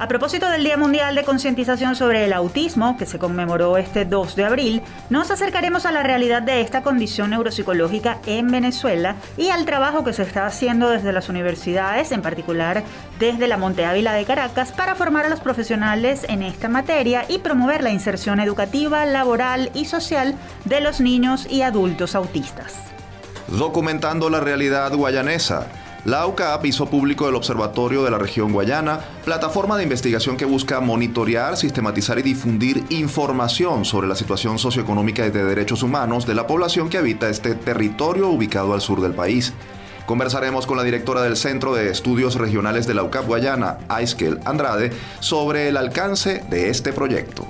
A propósito del Día Mundial de Concientización sobre el Autismo, que se conmemoró este 2 de abril, nos acercaremos a la realidad de esta condición neuropsicológica en Venezuela y al trabajo que se está haciendo desde las universidades, en particular desde la Monte Ávila de Caracas, para formar a los profesionales en esta materia y promover la inserción educativa, laboral y social de los niños y adultos autistas. Documentando la realidad guayanesa la UCAP hizo público el Observatorio de la Región Guayana, plataforma de investigación que busca monitorear, sistematizar y difundir información sobre la situación socioeconómica y de derechos humanos de la población que habita este territorio ubicado al sur del país. Conversaremos con la directora del Centro de Estudios Regionales de la UCAP Guayana, Aiskel Andrade, sobre el alcance de este proyecto.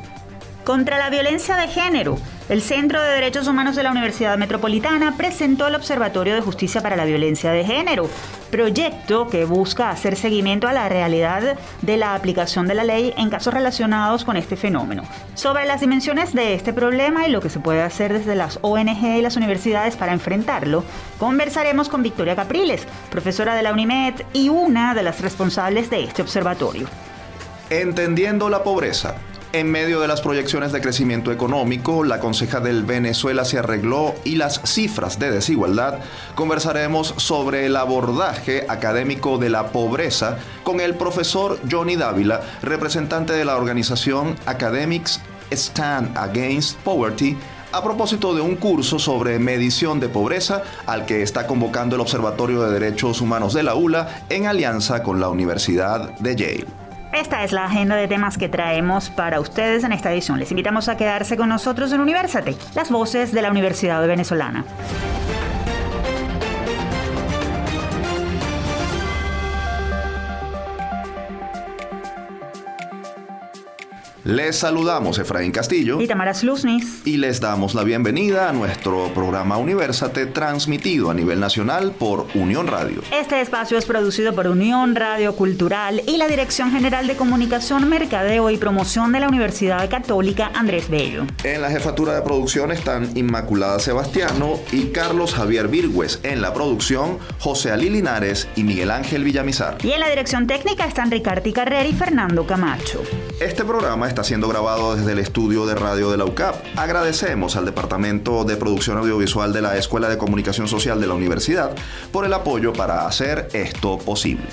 Contra la violencia de género, el Centro de Derechos Humanos de la Universidad Metropolitana presentó el Observatorio de Justicia para la Violencia de Género, proyecto que busca hacer seguimiento a la realidad de la aplicación de la ley en casos relacionados con este fenómeno. Sobre las dimensiones de este problema y lo que se puede hacer desde las ONG y las universidades para enfrentarlo, conversaremos con Victoria Capriles, profesora de la UNIMED y una de las responsables de este observatorio. Entendiendo la pobreza en medio de las proyecciones de crecimiento económico, la conseja del Venezuela se arregló y las cifras de desigualdad, conversaremos sobre el abordaje académico de la pobreza con el profesor Johnny Dávila, representante de la organización Academics Stand Against Poverty, a propósito de un curso sobre medición de pobreza al que está convocando el Observatorio de Derechos Humanos de la ULA en alianza con la Universidad de Yale. Esta es la agenda de temas que traemos para ustedes en esta edición. Les invitamos a quedarse con nosotros en Universate, las voces de la Universidad Venezolana. Les saludamos Efraín Castillo y Tamara Sluznis y les damos la bienvenida a nuestro programa Universate transmitido a nivel nacional por Unión Radio. Este espacio es producido por Unión Radio Cultural y la Dirección General de Comunicación, Mercadeo y Promoción de la Universidad Católica Andrés Bello. En la jefatura de producción están Inmaculada Sebastiano y Carlos Javier Virgües. En la producción, José Ali Linares y Miguel Ángel Villamizar. Y en la dirección técnica están Ricardo Carrera y Fernando Camacho. Este programa está siendo grabado desde el estudio de radio de la UCAP. Agradecemos al Departamento de Producción Audiovisual de la Escuela de Comunicación Social de la Universidad por el apoyo para hacer esto posible.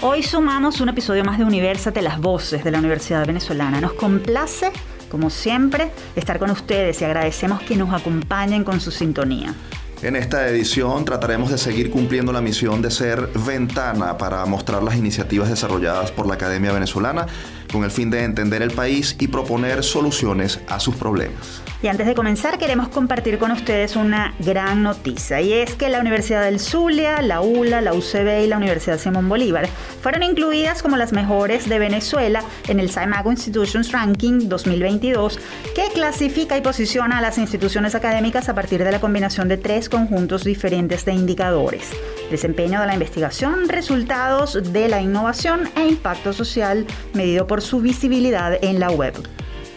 Hoy sumamos un episodio más de Universate, las voces de la Universidad Venezolana. Nos complace, como siempre, estar con ustedes y agradecemos que nos acompañen con su sintonía. En esta edición trataremos de seguir cumpliendo la misión de ser ventana para mostrar las iniciativas desarrolladas por la Academia Venezolana con el fin de entender el país y proponer soluciones a sus problemas. Y antes de comenzar queremos compartir con ustedes una gran noticia y es que la Universidad del Zulia, la ULA, la UCB y la Universidad Simón Bolívar fueron incluidas como las mejores de Venezuela en el SciMago Institutions Ranking 2022 que clasifica y posiciona a las instituciones académicas a partir de la combinación de tres conjuntos diferentes de indicadores. Desempeño de la investigación, resultados de la innovación e impacto social medido por su visibilidad en la web.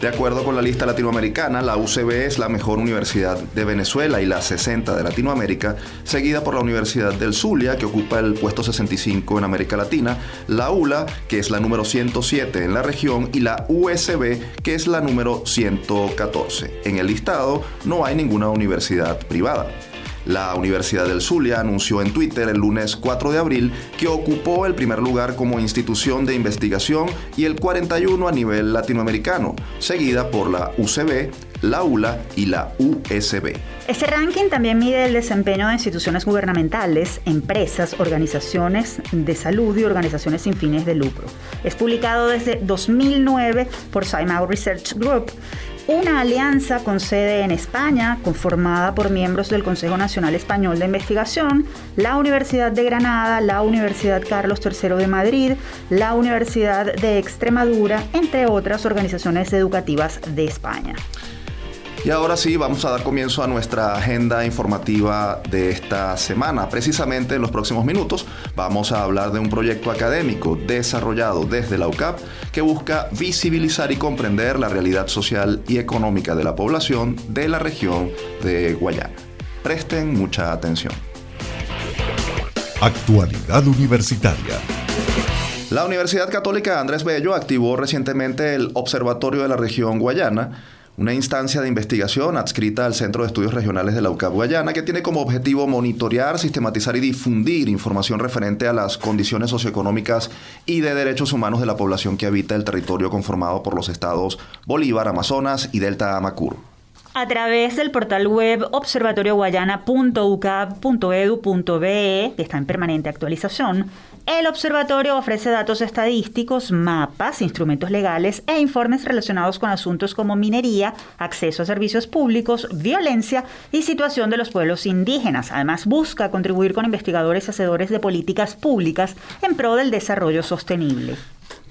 De acuerdo con la lista latinoamericana, la UCB es la mejor universidad de Venezuela y la 60 de Latinoamérica, seguida por la Universidad del Zulia, que ocupa el puesto 65 en América Latina, la ULA, que es la número 107 en la región, y la USB, que es la número 114. En el listado no hay ninguna universidad privada. La Universidad del Zulia anunció en Twitter el lunes 4 de abril que ocupó el primer lugar como institución de investigación y el 41 a nivel latinoamericano, seguida por la UCB, la ULA y la USB. Este ranking también mide el desempeño de instituciones gubernamentales, empresas, organizaciones de salud y organizaciones sin fines de lucro. Es publicado desde 2009 por Simao Research Group una alianza con sede en España, conformada por miembros del Consejo Nacional Español de Investigación, la Universidad de Granada, la Universidad Carlos III de Madrid, la Universidad de Extremadura, entre otras organizaciones educativas de España. Y ahora sí, vamos a dar comienzo a nuestra agenda informativa de esta semana. Precisamente en los próximos minutos vamos a hablar de un proyecto académico desarrollado desde la UCAP que busca visibilizar y comprender la realidad social y económica de la población de la región de Guayana. Presten mucha atención. Actualidad Universitaria. La Universidad Católica Andrés Bello activó recientemente el Observatorio de la Región Guayana, una instancia de investigación adscrita al Centro de Estudios Regionales de la UCAP Guayana que tiene como objetivo monitorear, sistematizar y difundir información referente a las condiciones socioeconómicas y de derechos humanos de la población que habita el territorio conformado por los estados Bolívar, Amazonas y Delta Amacur. A través del portal web observatorioguayana.ucab.edu.be, que está en permanente actualización, el observatorio ofrece datos estadísticos, mapas, instrumentos legales e informes relacionados con asuntos como minería, acceso a servicios públicos, violencia y situación de los pueblos indígenas. Además, busca contribuir con investigadores y hacedores de políticas públicas en pro del desarrollo sostenible.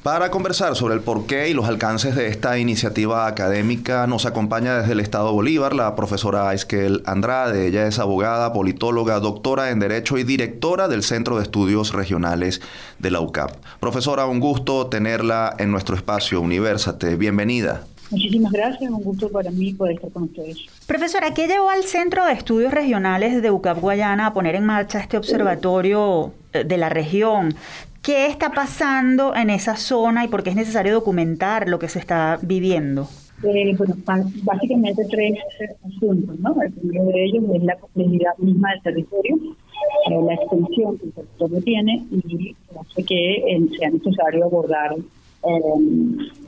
Para conversar sobre el porqué y los alcances de esta iniciativa académica, nos acompaña desde el Estado Bolívar la profesora Esquel Andrade. Ella es abogada, politóloga, doctora en Derecho y directora del Centro de Estudios Regionales de la UCAP. Profesora, un gusto tenerla en nuestro espacio Universate. Bienvenida. Muchísimas gracias, un gusto para mí poder estar con ustedes. Profesora, ¿qué llevó al Centro de Estudios Regionales de UCAP Guayana a poner en marcha este observatorio eh, de la región? ¿Qué está pasando en esa zona y por qué es necesario documentar lo que se está viviendo? Eh, bueno, básicamente tres asuntos, ¿no? El primero de ellos es la complejidad misma del territorio, eh, la extensión que el territorio tiene y hace que eh, sea necesario abordar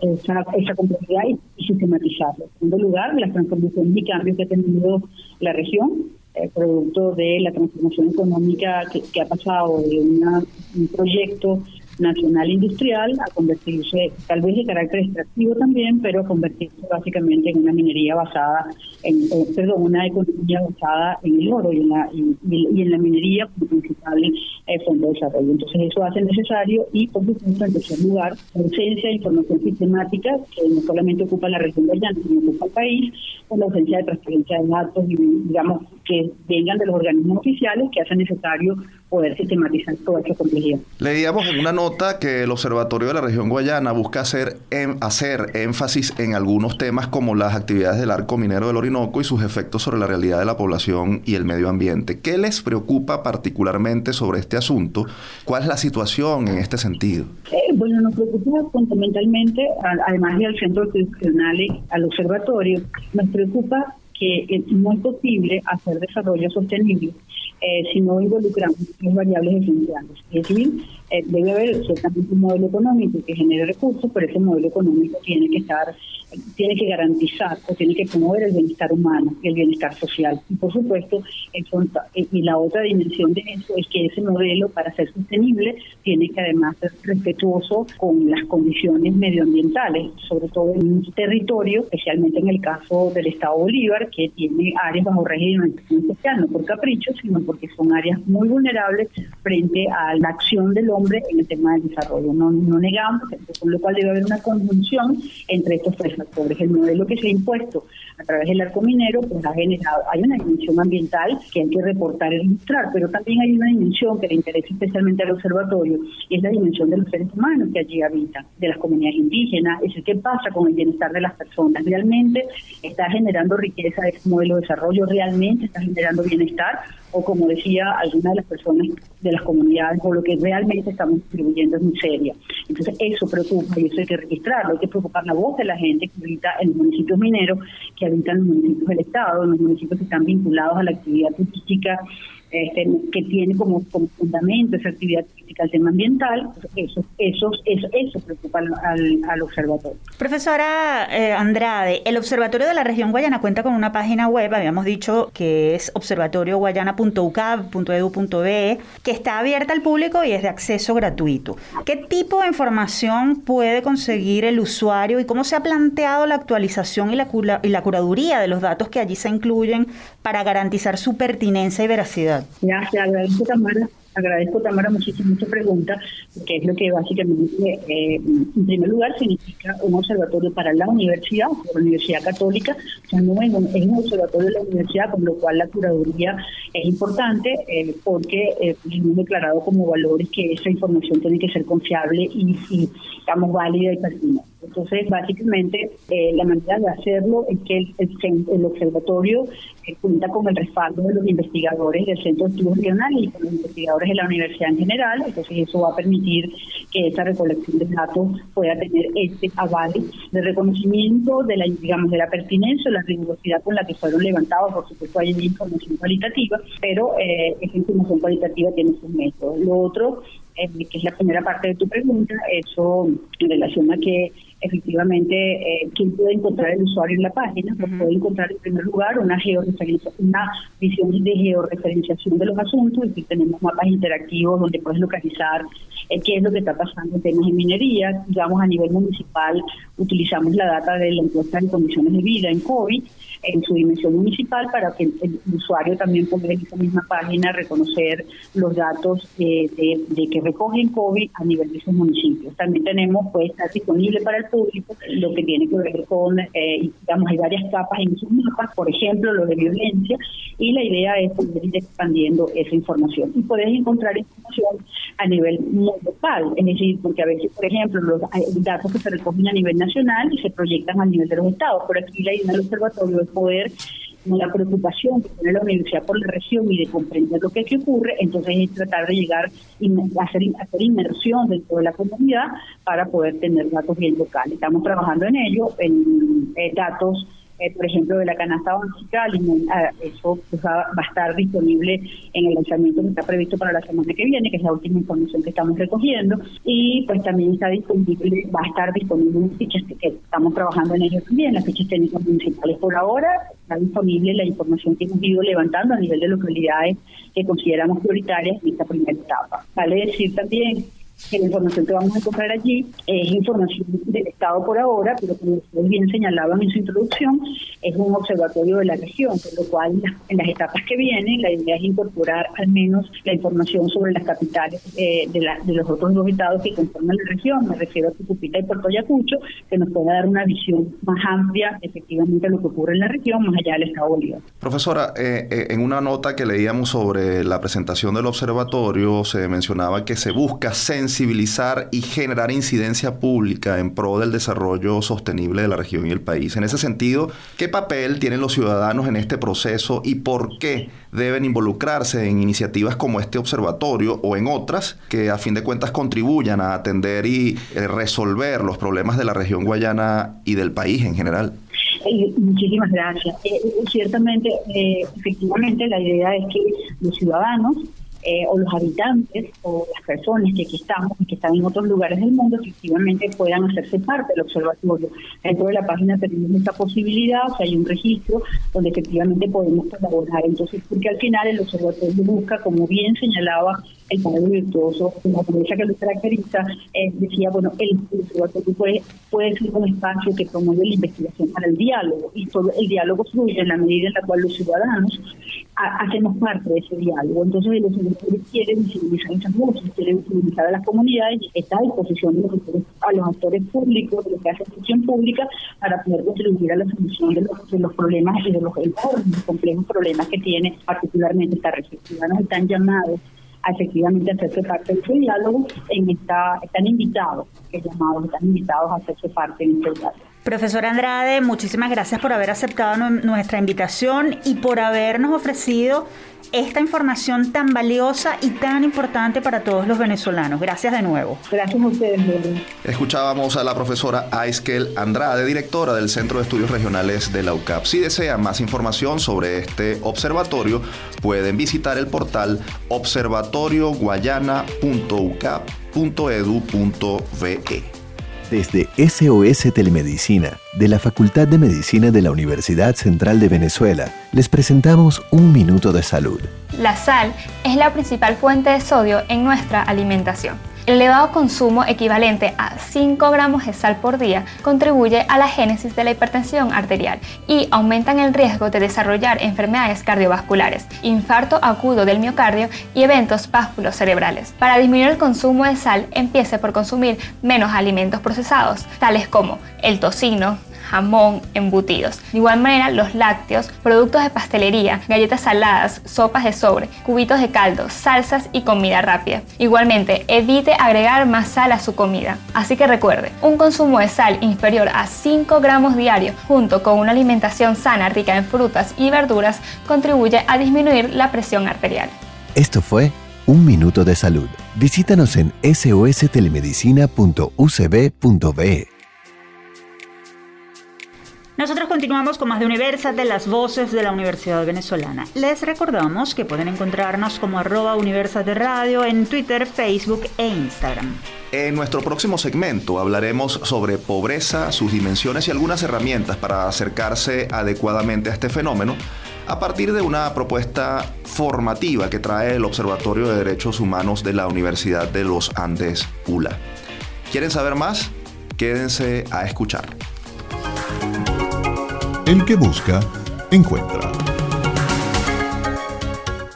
esa, esa, complejidad y, sistematizarla. En segundo lugar, las transformaciones y cambios que ha tenido la región eh, producto de la transformación económica que, ha pasado de un proyecto nacional industrial a convertirse, tal vez de carácter extractivo también, pero a convertirse básicamente en una minería basada, en, perdón, una economía basada en el oro y en la, y, en la minería como principal eh, fondo de desarrollo. Entonces eso hace necesario y por supuesto en tercer lugar, ausencia de información sistemática que no solamente ocupa la región de Llano, sino ocupa el país, con la ausencia de transparencia de datos y digamos que vengan de los organismos oficiales que hacen necesario poder sistematizar toda esa complejidad. Leíamos en una nota que el Observatorio de la Región Guayana busca hacer, em, hacer énfasis en algunos temas como las actividades del arco minero del Orinoco y sus efectos sobre la realidad de la población y el medio ambiente. ¿Qué les preocupa particularmente sobre este asunto? ¿Cuál es la situación en este sentido? Eh, bueno, nos preocupa fundamentalmente, además del centro institucional al observatorio, nos preocupa que no es posible hacer desarrollo sostenible eh, si no involucramos las variables esenciales. Es decir, eh, debe haber ciertamente un modelo económico que genere recursos, pero ese modelo económico tiene que estar tiene que garantizar o tiene que promover el bienestar humano y el bienestar social. Y por supuesto, y la otra dimensión de eso es que ese modelo, para ser sostenible, tiene que además ser respetuoso con las condiciones medioambientales, sobre todo en un territorio, especialmente en el caso del Estado Bolívar, que tiene áreas bajo régimen especial, no por capricho, sino porque son áreas muy vulnerables frente a la acción del hombre en el tema del desarrollo. No, no negamos, con lo cual debe haber una conjunción entre estos tres factores. El modelo que se ha impuesto a través del arco minero pues ha generado, hay una dimensión ambiental que hay que reportar y registrar, pero también hay una dimensión que le interesa especialmente al observatorio y es la dimensión de los seres humanos que allí habitan, de las comunidades indígenas, es el qué pasa con el bienestar de las personas. ¿Realmente está generando riqueza ese modelo de desarrollo? ¿Realmente está generando bienestar? O como decía alguna de las personas de las comunidades, o lo que realmente estamos distribuyendo es miseria. Entonces eso preocupa y eso hay que registrarlo, hay que preocupar la voz de la gente que habita en los municipios mineros, que habitan los municipios del Estado, en los municipios que están vinculados a la actividad turística, este, que tiene como, fundamento esa actividad turística el tema ambiental, eso, eso, eso, eso preocupa al, observatorio. Profesora eh, Andrade, el Observatorio de la Región Guayana cuenta con una página web, habíamos dicho que es observatorioguayana.ucab.edu.be, que está abierta al público y es de acceso gratuito. ¿Qué tipo de información puede conseguir el usuario y cómo se ha planteado la actualización y la, y la curaduría de los datos que allí se incluyen para garantizar su pertinencia y veracidad? Gracias, agradezco Tamara. Agradezco, Tamara, muchísimo esta pregunta, que es lo que básicamente, eh, en primer lugar, significa un observatorio para la universidad, la Universidad Católica, es un, observatorio de la universidad, con lo cual la curaduría es importante, eh, porque eh, hemos declarado como valores que esa información tiene que ser confiable y, digamos, válida y pertinente. Entonces, básicamente, eh, la manera de hacerlo es que el, observatorio eh, cuenta con el respaldo de los investigadores del Centro de Estudios Regionales y con los investigadores de la universidad en general. Entonces, eso va a permitir que esa recolección de datos pueda tener este aval de reconocimiento de la, digamos, de la pertinencia o la rigurosidad con la que fueron levantados. Por supuesto, hay información cualitativa, pero eh, esa información cualitativa tiene sus métodos. Lo otro eh, que es la primera parte de tu pregunta, eso en relación a que efectivamente eh, quién puede encontrar el usuario en la página, pues puede encontrar en primer lugar una una visión de georreferenciación de los asuntos, y tenemos mapas interactivos donde puedes localizar eh, qué es lo que está pasando en temas de minería, digamos a nivel municipal utilizamos la data de la encuesta de condiciones de vida en COVID en su dimensión municipal para que el, usuario también pueda en esa misma página reconocer los datos de, que recogen COVID a nivel de sus municipios. También tenemos, pues, estar disponible para el público lo que tiene que ver con, eh, digamos, hay varias capas en esos mapas, por ejemplo, lo de violencia, y la idea es poder ir expandiendo esa información. Y podés encontrar información a nivel muy local, es decir, porque a veces, por ejemplo, los datos que se recogen a nivel nacional y se proyectan a nivel de los estados. Por aquí la idea del observatorio es poder con la preocupación que tiene la universidad por la región y de comprender lo que, aquí ocurre, entonces es tratar de llegar y hacer, hacer inmersión dentro de la comunidad para poder tener datos bien locales. Estamos trabajando en ello, en eh, datos eh, por ejemplo, de la canasta básica, ah, eso pues, va, a estar disponible en el lanzamiento que está previsto para la semana que viene, que es la última información que estamos recogiendo, y pues también está disponible, va a estar disponible en fichas que, estamos trabajando en ello también, las fichas técnicas municipales. Por ahora está disponible la información que hemos ido levantando a nivel de localidades que consideramos prioritarias en esta primera etapa. Vale decir también que la información que vamos a encontrar allí es información del Estado por ahora, pero como ustedes bien señalaban en su introducción, es un observatorio de la región, por lo cual en las etapas que vienen la idea es incorporar al menos la información sobre las capitales eh, de, de, los otros dos estados que conforman la región, me refiero a Tucupita y Puerto Ayacucho, que nos pueda dar una visión más amplia efectivamente de lo que ocurre en la región, más allá del Estado Bolívar. Profesora, eh, eh, en una nota que leíamos sobre la presentación del observatorio se mencionaba que se busca sensibilizar y generar incidencia pública en pro del desarrollo sostenible de la región y el país. En ese sentido, ¿qué papel tienen los ciudadanos en este proceso y por qué deben involucrarse en iniciativas como este observatorio o en otras que a fin de cuentas contribuyan a atender y eh, resolver los problemas de la región guayana y del país en general? Eh, muchísimas gracias. Eh, ciertamente, efectivamente, la idea es que los ciudadanos eh, o los habitantes o las personas que aquí estamos y que están en otros lugares del mundo efectivamente puedan hacerse parte del observatorio. Dentro de la página tenemos esta posibilidad, o sea, hay un registro donde efectivamente podemos colaborar. Entonces, porque al final el observatorio busca, como bien señalaba el padre virtuoso, la pobreza que lo caracteriza, eh, decía, bueno, el observatorio puede, puede ser un espacio que promueve la investigación para el diálogo y todo el diálogo fluye en la medida en la cual los ciudadanos hacemos parte de ese diálogo. Entonces, los ciudadanos quieren visibilizar esas voces, quieren visibilizar a las comunidades está a disposición de los actores, a los actores públicos, de los que hacen gestión pública, para poder contribuir a la solución de los, de los problemas y de los enormes, complejos problemas que tiene particularmente esta región. Los ciudadanos están llamados efectivamente hacerse parte de ese diálogo en esta, están invitados, llamados, están invitados a hacerse parte de este diálogo. Profesor Andrade, muchísimas gracias por haber aceptado nuestra invitación y por habernos ofrecido esta información tan valiosa y tan importante para todos los venezolanos. Gracias de nuevo. Gracias a ustedes. Escuchábamos a la profesora Aiskel Andrade, directora del Centro de Estudios Regionales de la UCAP. Si desean más información sobre este observatorio, pueden visitar el portal observatorioguayana.ucap.edu.ve. Desde SOS Telemedicina, de la Facultad de Medicina de la Universidad Central de Venezuela, les presentamos Un Minuto de Salud. La sal es la principal fuente de sodio en nuestra alimentación. El elevado consumo equivalente a 5 gramos de sal por día contribuye a la génesis de la hipertensión arterial y aumentan el riesgo de desarrollar enfermedades cardiovasculares, infarto agudo del miocardio y eventos cerebrales. Para disminuir el consumo de sal, empiece por consumir menos alimentos procesados, tales como el tocino, jamón, embutidos. De igual manera, los lácteos, productos de pastelería, galletas saladas, sopas de sobre, cubitos de caldo, salsas y comida rápida. Igualmente, evite agregar más sal a su comida. Así que recuerde, un consumo de sal inferior a 5 gramos diarios junto con una alimentación sana rica en frutas y verduras contribuye a disminuir la presión arterial. Esto fue Un Minuto de Salud. Visítanos en sostelemedicina.ucb.be. Nosotros continuamos con más de Universal de las voces de la Universidad Venezolana. Les recordamos que pueden encontrarnos como arroba Universal de Radio en Twitter, Facebook e Instagram. En nuestro próximo segmento hablaremos sobre pobreza, sus dimensiones y algunas herramientas para acercarse adecuadamente a este fenómeno a partir de una propuesta formativa que trae el Observatorio de Derechos Humanos de la Universidad de los Andes, ULA. ¿Quieren saber más? Quédense a escuchar. El que busca, encuentra.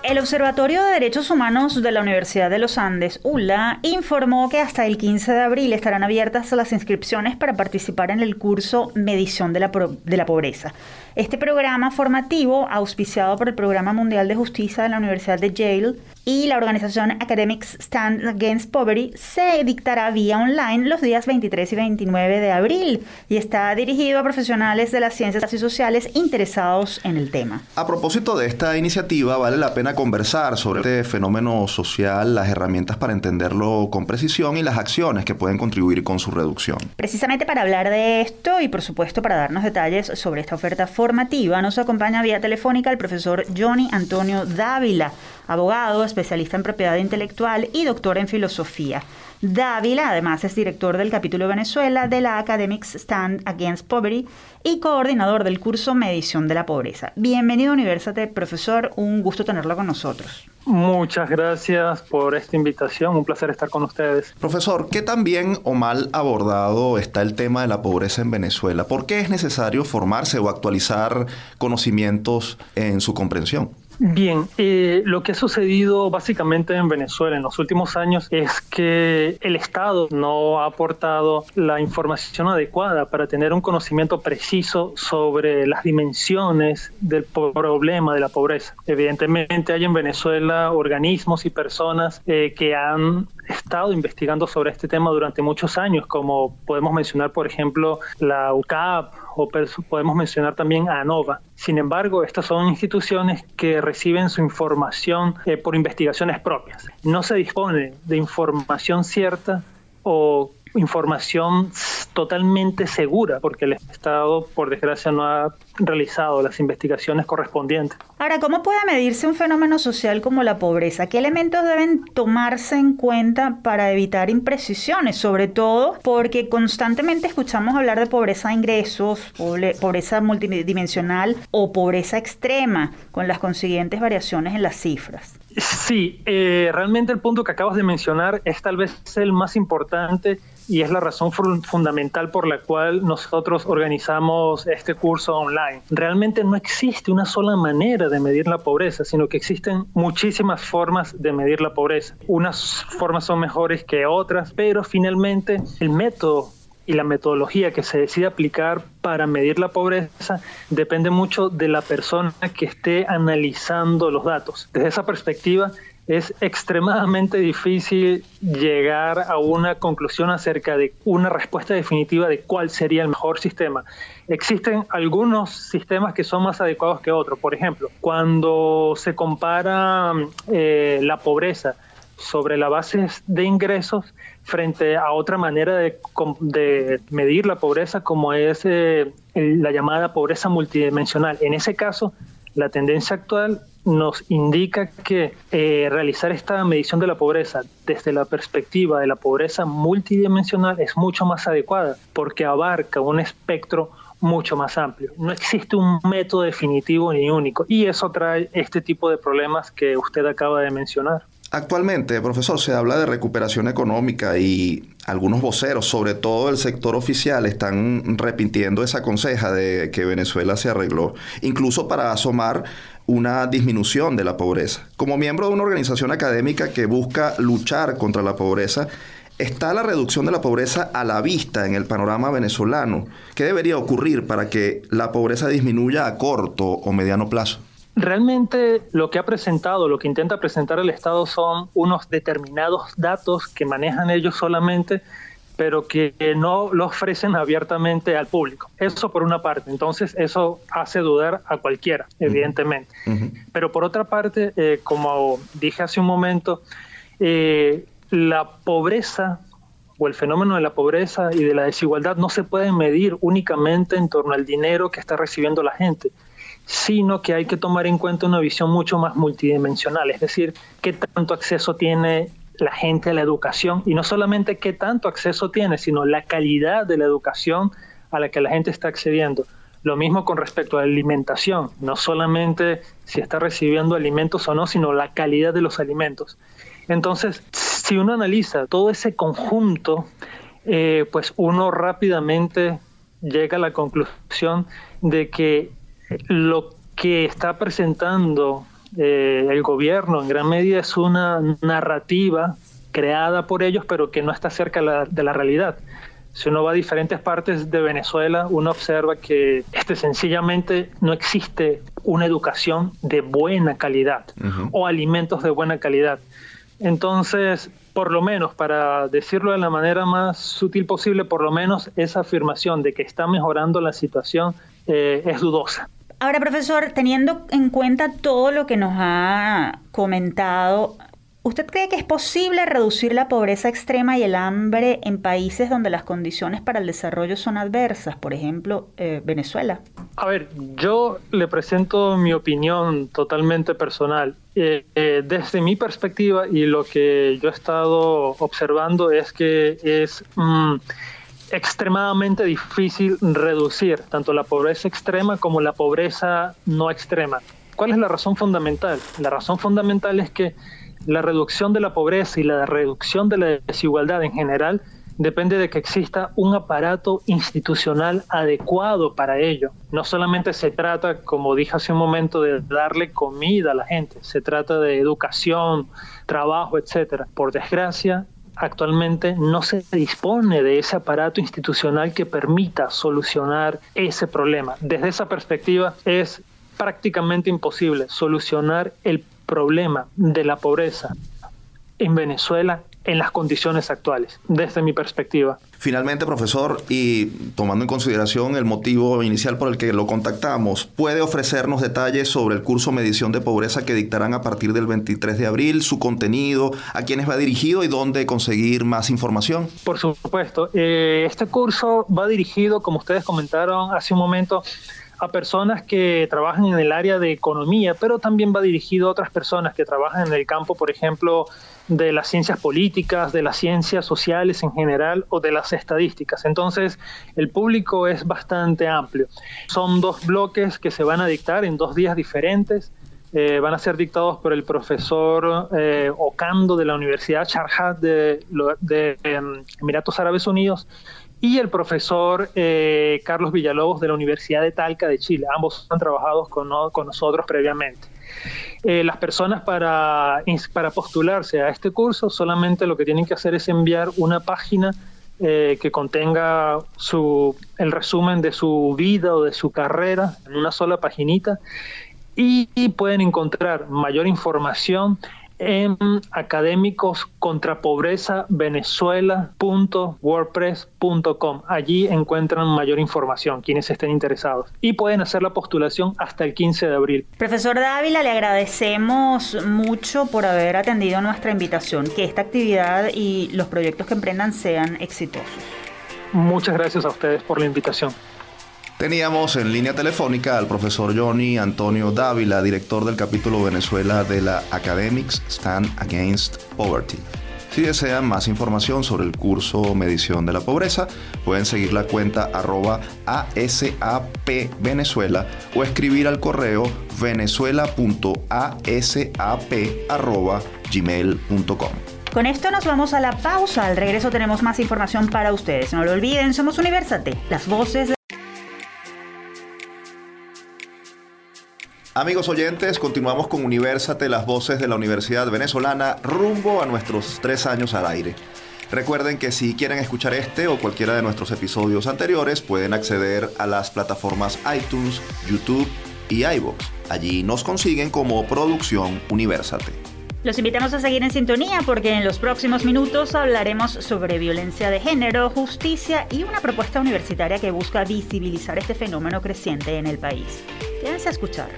El Observatorio de Derechos Humanos de la Universidad de los Andes, ULA, informó que hasta el 15 de abril estarán abiertas las inscripciones para participar en el curso Medición de la, de la Pobreza. Este programa formativo, auspiciado por el Programa Mundial de Justicia de la Universidad de Yale, y la organización Academics Stand Against Poverty se dictará vía online los días 23 y 29 de abril y está dirigido a profesionales de las ciencias y sociales interesados en el tema. A propósito de esta iniciativa, vale la pena conversar sobre este fenómeno social, las herramientas para entenderlo con precisión y las acciones que pueden contribuir con su reducción. Precisamente para hablar de esto y por supuesto para darnos detalles sobre esta oferta formativa, nos acompaña vía telefónica el profesor Johnny Antonio Dávila abogado, especialista en propiedad intelectual y doctor en filosofía. Dávila, además, es director del capítulo Venezuela de la Academics Stand Against Poverty y coordinador del curso Medición de la Pobreza. Bienvenido a Universate, profesor. Un gusto tenerlo con nosotros. Muchas gracias por esta invitación, un placer estar con ustedes. Profesor, ¿qué tan bien o mal abordado está el tema de la pobreza en Venezuela? ¿Por qué es necesario formarse o actualizar conocimientos en su comprensión? Bien, eh, lo que ha sucedido básicamente en Venezuela en los últimos años es que el Estado no ha aportado la información adecuada para tener un conocimiento preciso sobre las dimensiones del problema de la pobreza. Evidentemente hay en Venezuela organismos y personas eh, que han estado investigando sobre este tema durante muchos años, como podemos mencionar, por ejemplo, la UCAP o podemos mencionar también a ANOVA. Sin embargo, estas son instituciones que reciben su información eh, por investigaciones propias. No se dispone de información cierta o información totalmente segura, porque el Estado, por desgracia, no ha realizado las investigaciones correspondientes. Ahora, ¿cómo puede medirse un fenómeno social como la pobreza? ¿Qué elementos deben tomarse en cuenta para evitar imprecisiones? Sobre todo porque constantemente escuchamos hablar de pobreza de ingresos, pobreza multidimensional o pobreza extrema, con las consiguientes variaciones en las cifras. Sí, eh, realmente el punto que acabas de mencionar es tal vez el más importante y es la razón fundamental por la cual nosotros organizamos este curso online. Realmente no existe una sola manera de medir la pobreza, sino que existen muchísimas formas de medir la pobreza. Unas formas son mejores que otras, pero finalmente el método y la metodología que se decide aplicar para medir la pobreza depende mucho de la persona que esté analizando los datos. Desde esa perspectiva, es extremadamente difícil llegar a una conclusión acerca de una respuesta definitiva de cuál sería el mejor sistema. Existen algunos sistemas que son más adecuados que otros. Por ejemplo, cuando se compara eh, la pobreza sobre la base de ingresos frente a otra manera de, medir la pobreza como es eh, la llamada pobreza multidimensional. En ese caso, la tendencia actual nos indica que eh, realizar esta medición de la pobreza desde la perspectiva de la pobreza multidimensional es mucho más adecuada porque abarca un espectro mucho más amplio. No existe un método definitivo ni único y eso trae este tipo de problemas que usted acaba de mencionar. Actualmente, profesor, se habla de recuperación económica y algunos voceros, sobre todo el sector oficial, están repitiendo esa conseja de que Venezuela se arregló, incluso para asomar una disminución de la pobreza. Como miembro de una organización académica que busca luchar contra la pobreza, está la reducción de la pobreza a la vista en el panorama venezolano. ¿Qué debería ocurrir para que la pobreza disminuya a corto o mediano plazo? Realmente lo que ha presentado, lo que intenta presentar el Estado son unos determinados datos que manejan ellos solamente, pero que no lo ofrecen abiertamente al público. Eso por una parte. Entonces eso hace dudar a cualquiera, evidentemente. Pero por otra parte, eh, como dije hace un momento, eh, la pobreza o el fenómeno de la pobreza y de la desigualdad no se puede medir únicamente en torno al dinero que está recibiendo la gente, sino que hay que tomar en cuenta una visión mucho más multidimensional, es decir, qué tanto acceso tiene la gente a la educación y no solamente qué tanto acceso tiene, sino la calidad de la educación a la que la gente está accediendo. Lo mismo con respecto a la alimentación, no solamente si está recibiendo alimentos o no, sino la calidad de los alimentos. Entonces, si uno analiza todo ese conjunto, eh, pues uno rápidamente llega a la conclusión de que lo que está presentando eh, el gobierno en gran medida es una narrativa creada por ellos, pero que no está cerca de la realidad. Si uno va a diferentes partes de Venezuela, uno observa que este, sencillamente no existe una educación de buena calidad o alimentos de buena calidad. Entonces, por lo menos, para decirlo de la manera más sutil posible, por lo menos esa afirmación de que está mejorando la situación eh, es dudosa. Ahora, profesor, teniendo en cuenta todo lo que nos ha comentado, ¿usted cree que es posible reducir la pobreza extrema y el hambre en países donde las condiciones para el desarrollo son adversas? Por ejemplo, eh, Venezuela. A ver, yo le presento mi opinión totalmente personal. Eh, eh, desde mi perspectiva y lo que yo he estado observando es que es... Mm, extremadamente difícil reducir tanto la pobreza extrema como la pobreza no extrema. ¿Cuál es la razón fundamental? La razón fundamental es que la reducción de la pobreza y la reducción de la desigualdad en general depende de que exista un aparato institucional adecuado para ello. No solamente se trata, como dije hace un momento, de darle comida a la gente, se trata de educación, trabajo, etcétera. Por desgracia, actualmente no se dispone de ese aparato institucional que permita solucionar ese problema. Desde esa perspectiva es prácticamente imposible solucionar el problema de la pobreza en Venezuela en las condiciones actuales, desde mi perspectiva. Finalmente, profesor, y tomando en consideración el motivo inicial por el que lo contactamos, ¿puede ofrecernos detalles sobre el curso Medición de Pobreza que dictarán a partir del 23 de abril, su contenido, a quiénes va dirigido y dónde conseguir más información? Por supuesto. Eh, este curso va dirigido, como ustedes comentaron hace un momento, a personas que trabajan en el área de economía, pero también va dirigido a otras personas que trabajan en el campo, por ejemplo, de las ciencias políticas, de las ciencias sociales en general o de las estadísticas. Entonces, el público es bastante amplio. Son dos bloques que se van a dictar en dos días diferentes. Eh, van a ser dictados por el profesor eh, de la Universidad Charhat de, de em, Emiratos Árabes Unidos y el profesor eh, Carlos Villalobos de la Universidad de Talca de Chile. Ambos han trabajado con, nosotros previamente. Eh, las personas para, para postularse a este curso solamente lo que tienen que hacer es enviar una página eh, que contenga su, el resumen de su vida o de su carrera en una sola paginita y pueden encontrar mayor información en académicos contra pobreza venezuela.wordpress.com. Allí encuentran mayor información quienes estén interesados y pueden hacer la postulación hasta el 15 de abril. Profesor Dávila, le agradecemos mucho por haber atendido nuestra invitación. Que esta actividad y los proyectos que emprendan sean exitosos. Muchas gracias a ustedes por la invitación. Teníamos en línea telefónica al profesor Johnny Antonio Dávila, director del capítulo Venezuela de la Academics Stand Against Poverty. Si desean más información sobre el curso Medición de la Pobreza, pueden seguir la cuenta arroba asapvenezuela o escribir al correo venezuela.asap.gmail.com. Con esto nos vamos a la pausa. Al regreso tenemos más información para ustedes. No lo olviden, somos Universate, las voces de Amigos oyentes, continuamos con Universate, las voces de la Universidad Venezolana, rumbo a nuestros tres años al aire. Recuerden que si quieren escuchar este o cualquiera de nuestros episodios anteriores, pueden acceder a las plataformas iTunes, YouTube y iVoox. Allí nos consiguen como Producción Universate. Los invitamos a seguir en sintonía porque en los próximos minutos hablaremos sobre violencia de género, justicia y una propuesta universitaria que busca visibilizar este fenómeno creciente en el país. Quédense a escuchar.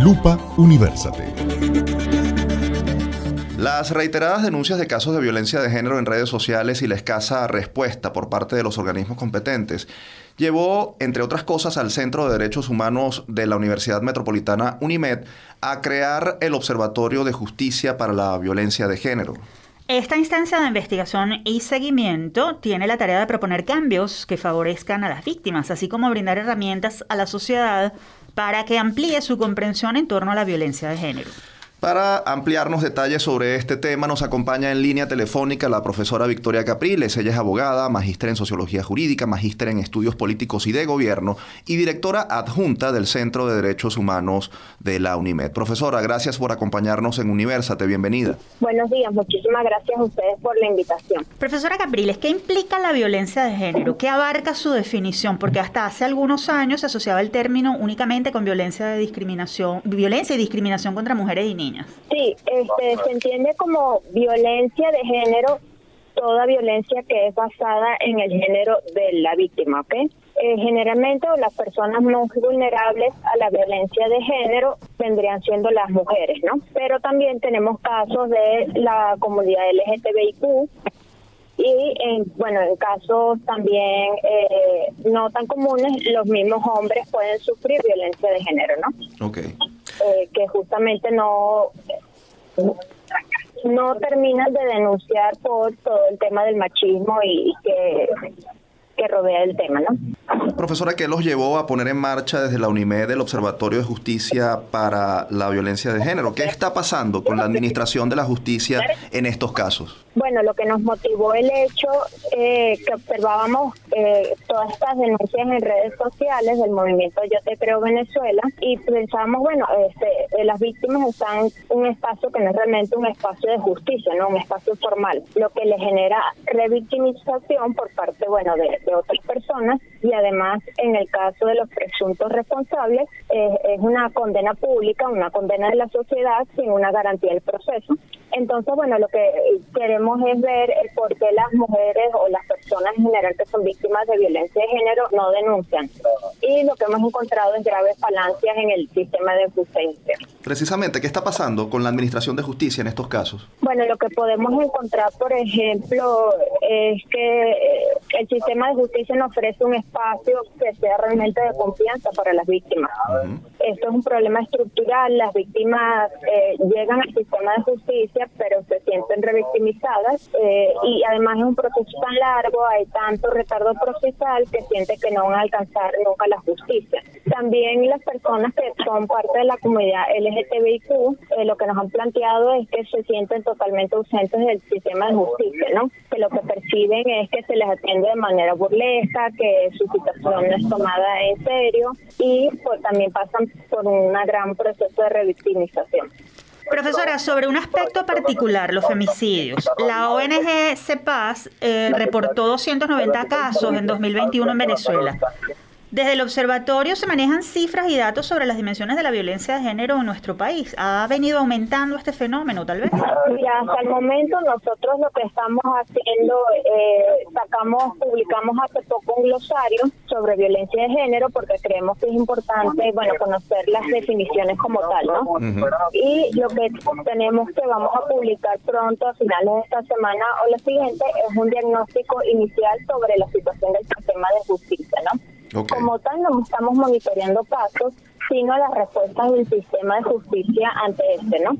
Lupa Universate. Las reiteradas denuncias de casos de violencia de género en redes sociales y la escasa respuesta por parte de los organismos competentes llevó, entre otras cosas, al Centro de Derechos Humanos de la Universidad Metropolitana UNIMED a crear el Observatorio de Justicia para la Violencia de Género. Esta instancia de investigación y seguimiento tiene la tarea de proponer cambios que favorezcan a las víctimas, así como brindar herramientas a la sociedad para que amplíe su comprensión en torno a la violencia de género. Para ampliarnos detalles sobre este tema nos acompaña en línea telefónica la profesora Victoria Capriles. Ella es abogada, magíster en Sociología Jurídica, magíster en Estudios Políticos y de Gobierno y directora adjunta del Centro de Derechos Humanos de la UNIMED. Profesora, gracias por acompañarnos en Universate. Bienvenida. Buenos días, muchísimas gracias a ustedes por la invitación. Profesora Capriles, ¿qué implica la violencia de género? ¿Qué abarca su definición? Porque hasta hace algunos años se asociaba el término únicamente con violencia de discriminación, violencia y discriminación contra mujeres y Sí, este, se entiende como violencia de género toda violencia que es basada en el género de la víctima, ¿ok? Eh, generalmente las personas más vulnerables a la violencia de género vendrían siendo las mujeres, ¿no? Pero también tenemos casos de la comunidad LGTBIQ y en, bueno, en casos también eh, no tan comunes, los mismos hombres pueden sufrir violencia de género, ¿no? Ok. Eh, que justamente no no terminan de denunciar por todo el tema del machismo y que que rodea el tema, ¿no? Profesora, ¿qué los llevó a poner en marcha desde la UNIMED el Observatorio de Justicia para la Violencia de Género? ¿Qué está pasando con la administración de la justicia en estos casos? Bueno, lo que nos motivó el hecho eh, que observábamos eh, todas estas denuncias en redes sociales del movimiento Yo Te Creo Venezuela y pensábamos, bueno, este, eh, las víctimas están en un espacio que no es realmente un espacio de justicia, no un espacio formal, lo que le genera revictimización por parte, bueno, de, de otras personas y además en el caso de los presuntos responsables es una condena pública, una condena de la sociedad sin una garantía del proceso. Entonces, bueno, lo que queremos es ver el por qué las mujeres o las personas en general que son víctimas de violencia de género no denuncian. Y lo que hemos encontrado es graves falancias en el sistema de justicia. Precisamente, ¿qué está pasando con la Administración de Justicia en estos casos? Bueno, lo que podemos encontrar, por ejemplo, es que eh, el sistema de justicia no ofrece un espacio que sea realmente de confianza para las víctimas. Esto es un problema estructural. Las víctimas eh, llegan al sistema de justicia, pero se sienten revictimizadas eh, y además es un proceso tan largo, hay tanto retardo procesal que sienten que no van a alcanzar nunca la justicia. También las personas que son parte de la comunidad LGTBIQ, eh, lo que nos han planteado es que se sienten totalmente ausentes del sistema de justicia, ¿no? Que lo que perciben es que se les atiende de manera burlesca, que su situación no es tomada en serio y pues también pasan por un gran proceso de revictimización. Profesora, sobre un aspecto particular, los femicidios. La ONG CEPAS eh, reportó 290 casos en 2021 en Venezuela. Desde el observatorio se manejan cifras y datos sobre las dimensiones de la violencia de género en nuestro país. ¿Ha venido aumentando este fenómeno, tal vez? Mira, hasta el momento nosotros lo que estamos haciendo, eh, sacamos, publicamos hace poco un glosario sobre violencia de género porque creemos que es importante, bueno, conocer las definiciones como tal, ¿no? Y lo que tenemos que vamos a publicar pronto, a finales de esta semana o la siguiente, es un diagnóstico inicial sobre la situación del sistema de justicia, ¿no? Como tal, no estamos monitoreando casos, sino las respuestas del sistema de justicia ante este, ¿no?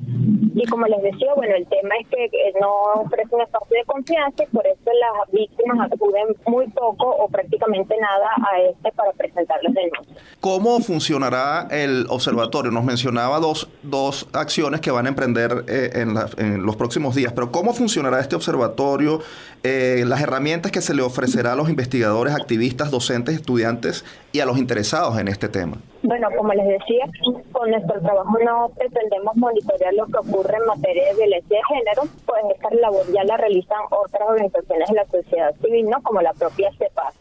Y como les decía, bueno, el tema es que no ofrece un espacio de confianza y por eso las víctimas acuden muy poco o prácticamente nada a este para presentarles denuncias. ¿Cómo funcionará el observatorio? Nos mencionaba dos, dos acciones que van a emprender eh, en, en, los próximos días, pero ¿cómo funcionará este observatorio? Eh, las herramientas que se le ofrecerá a los investigadores, activistas, docentes, estudiantes y a los interesados en este tema? Bueno, como les decía, con nuestro trabajo no pretendemos monitorear lo que ocurre en materia de violencia de género, pues esta labor ya la realizan otras organizaciones de la sociedad civil, ¿no? Como la propia CEPAS.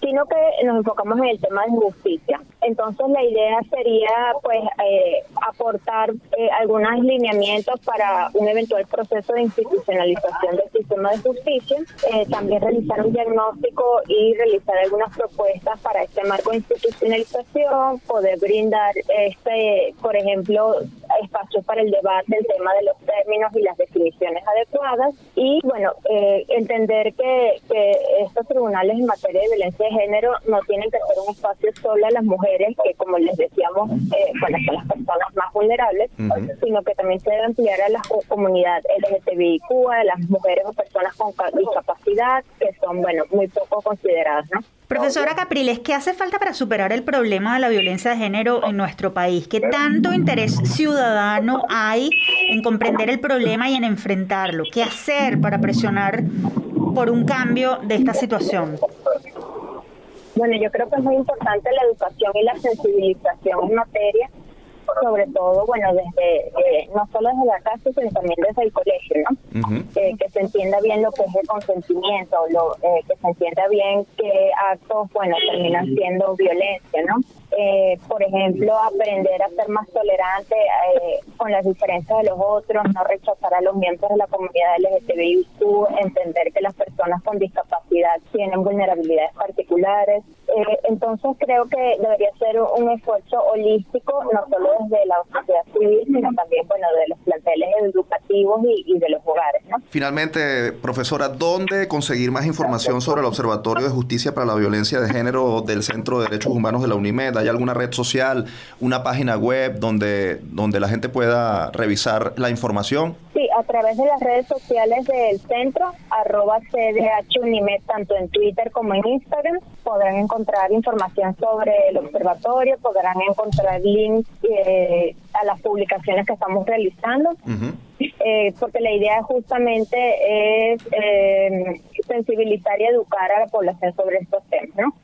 Sino que nos enfocamos en el tema de justicia. Entonces la idea sería, pues, eh, aportar eh, algunos lineamientos para un eventual proceso de institucionalización del sistema de justicia, eh, también realizar un diagnóstico y realizar algunas propuestas para este marco institucionalización, poder brindar, este, por ejemplo, espacios para el debate, el tema de los términos y las definiciones adecuadas y, bueno, eh, entender que, que estos tribunales en materia de violencia de género no tienen que ser un espacio solo a las mujeres, que como les decíamos, eh, bueno, son las personas más vulnerables, sino que también se debe ampliar a la comunidad LGTBIQ, a las mujeres o personas con discapacidad, que son, bueno, muy poco consideradas, ¿no? Profesora Capriles, ¿qué hace falta para superar el problema de la violencia de género en nuestro país? ¿Qué tanto interés ciudadano hay en comprender el problema y en enfrentarlo? ¿Qué hacer para presionar por un cambio de esta situación? Bueno, yo creo que es muy importante la educación y la sensibilización en materia sobre todo, bueno, desde eh, no solo desde la casa, sino también desde el colegio, ¿no? Eh, que se entienda bien lo que es el consentimiento, lo, eh, que se entienda bien qué actos, bueno, terminan siendo violencia, ¿no? Por ejemplo, aprender a ser más tolerante con las diferencias de los otros, no rechazar a los miembros de la comunidad LGTBIQ, entender que las personas con discapacidad tienen vulnerabilidades particulares. entonces creo que debería ser un esfuerzo holístico, no solo de la sociedad civil, sino también, bueno, de los planteles educativos y, de los hogares. ¿no? Finalmente, profesora, ¿dónde conseguir más información sobre el Observatorio de Justicia para la Violencia de Género del Centro de Derechos Humanos de la UNIMED? ¿Hay alguna red social, una página web donde, donde la gente pueda revisar la información? Sí, a través de las redes sociales del centro, arroba CDH Unimed, tanto en Twitter como en Instagram, podrán encontrar información sobre el observatorio, podrán encontrar links eh, a las publicaciones que estamos realizando, eh, porque la idea justamente es eh, sensibilizar y educar a la población sobre estos temas, ¿no?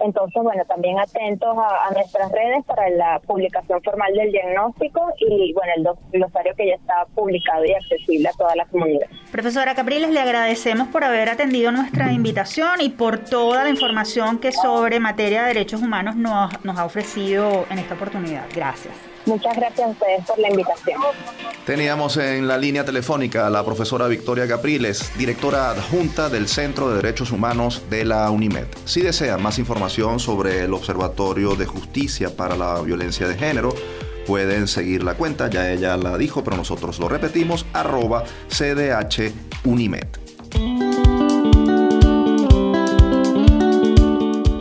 Entonces, bueno, también atentos a, nuestras redes para la publicación formal del diagnóstico y, bueno, el glosario que ya está publicado y accesible a toda la comunidad. Profesora Capriles, le agradecemos por haber atendido nuestra invitación y por toda la información que sobre materia de derechos humanos nos, nos ha ofrecido en esta oportunidad. Gracias. Muchas gracias a ustedes por la invitación. Teníamos en la línea telefónica a la profesora Victoria Capriles, directora adjunta del Centro de Derechos Humanos de la UNIMED. Si desean más información sobre el Observatorio de Justicia para la Violencia de Género, pueden seguir la cuenta, ya ella la dijo, pero nosotros lo repetimos, arroba CDH Unimed.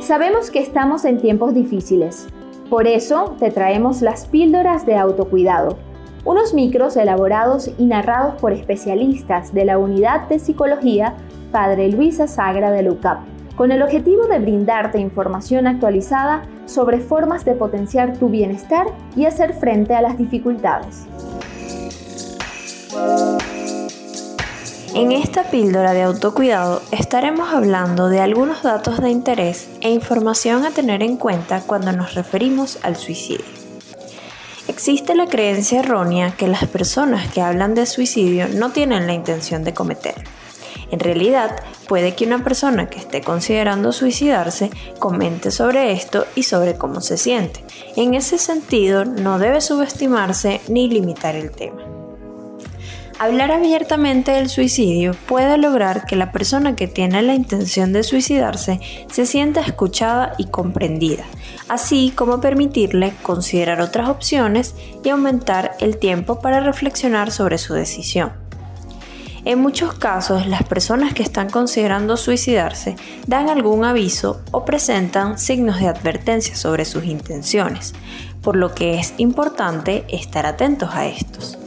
Sabemos que estamos en tiempos difíciles por eso te traemos las píldoras de autocuidado, unos micros elaborados y narrados por especialistas de la Unidad de Psicología Padre Luisa Sagra de LUCAP, con el objetivo de brindarte información actualizada sobre formas de potenciar tu bienestar y hacer frente a las dificultades. En esta píldora de autocuidado estaremos hablando de algunos datos de interés e información a tener en cuenta cuando nos referimos al suicidio. Existe la creencia errónea que las personas que hablan de suicidio no tienen la intención de cometer. En realidad, puede que una persona que esté considerando suicidarse comente sobre esto y sobre cómo se siente. En ese sentido, no debe subestimarse ni limitar el tema. Hablar abiertamente del suicidio puede lograr que la persona que tiene la intención de suicidarse se sienta escuchada y comprendida, así como permitirle considerar otras opciones y aumentar el tiempo para reflexionar sobre su decisión. En muchos casos, las personas que están considerando suicidarse dan algún aviso o presentan signos de advertencia sobre sus intenciones, por lo que es importante estar atentos a estos.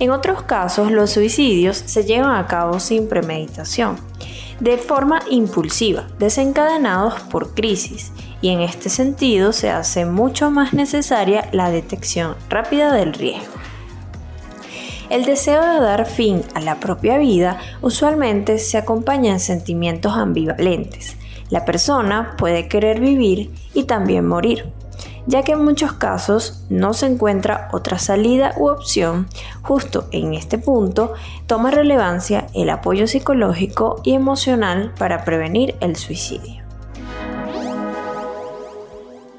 En otros casos, los suicidios se llevan a cabo sin premeditación, de forma impulsiva, desencadenados por crisis, y en este sentido se hace mucho más necesaria la detección rápida del riesgo. El deseo de dar fin a la propia vida usualmente se acompaña en sentimientos ambivalentes. La persona puede querer vivir y también morir, ya que en muchos casos no se encuentra otra salida u opción. Justo en este punto toma relevancia el apoyo psicológico y emocional para prevenir el suicidio.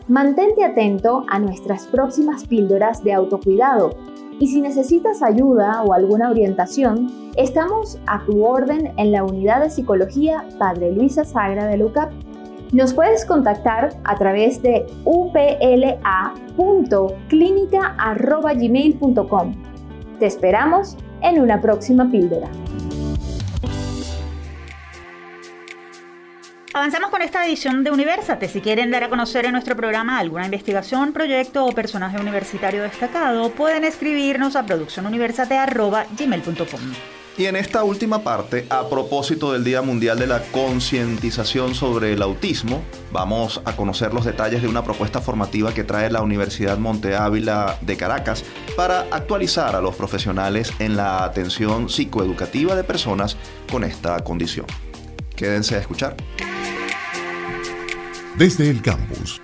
Mantente atento a nuestras próximas píldoras de autocuidado y si necesitas ayuda o alguna orientación, estamos a tu orden en la unidad de psicología Padre Luisa Sagra de LUCAP. Nos puedes contactar a través de upla.clinica.gmail.com. Te esperamos en una próxima píldora. Avanzamos con esta edición de Universate. Si quieren dar a conocer en nuestro programa alguna investigación, proyecto o personaje universitario destacado, pueden escribirnos a produccionuniversate.gmail.com. Y en esta última parte, a propósito del Día Mundial de la Concientización sobre el Autismo, vamos a conocer los detalles de una propuesta formativa que trae la Universidad Monte Ávila de Caracas para actualizar a los profesionales en la atención psicoeducativa de personas con esta condición. Quédense a escuchar desde el campus.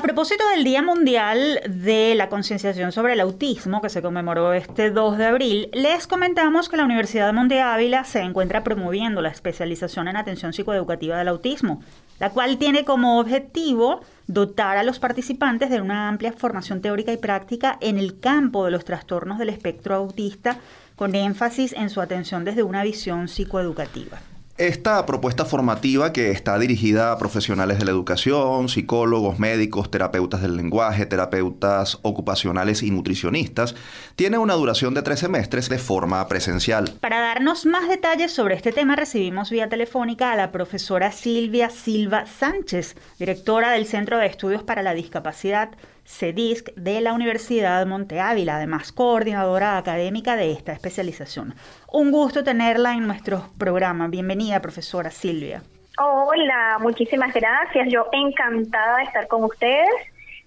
A propósito del Día Mundial de la Concienciación sobre el Autismo, que se conmemoró este 2 de abril, les comentamos que la Universidad de Monte Ávila se encuentra promoviendo la especialización en atención psicoeducativa del autismo, la cual tiene como objetivo dotar a los participantes de una amplia formación teórica y práctica en el campo de los trastornos del espectro autista, con énfasis en su atención desde una visión psicoeducativa. Esta propuesta formativa que está dirigida a profesionales de la educación, psicólogos, médicos, terapeutas del lenguaje, terapeutas ocupacionales y nutricionistas, tiene una duración de tres semestres de forma presencial. Para darnos más detalles sobre este tema recibimos vía telefónica a la profesora Silvia Silva Sánchez, directora del Centro de Estudios para la Discapacidad CEDISC de la Universidad Monte Ávila, además coordinadora académica de esta especialización. Un gusto tenerla en nuestro programa. Bienvenida, profesora Silvia. Hola, muchísimas gracias. Yo encantada de estar con ustedes